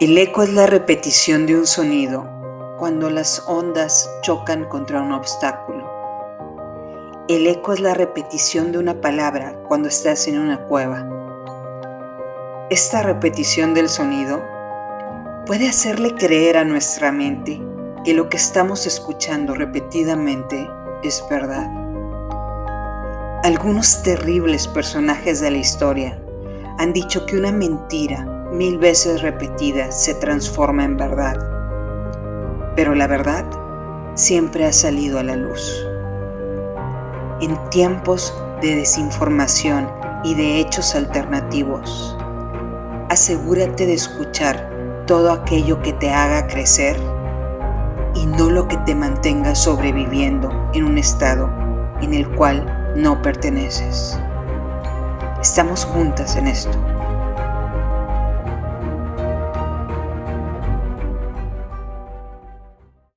El eco es la repetición de un sonido cuando las ondas chocan contra un obstáculo. El eco es la repetición de una palabra cuando estás en una cueva. Esta repetición del sonido puede hacerle creer a nuestra mente que lo que estamos escuchando repetidamente es verdad. Algunos terribles personajes de la historia han dicho que una mentira mil veces repetida se transforma en verdad. Pero la verdad siempre ha salido a la luz. En tiempos de desinformación y de hechos alternativos, asegúrate de escuchar todo aquello que te haga crecer y no lo que te mantenga sobreviviendo en un estado en el cual no perteneces. Estamos juntas en esto.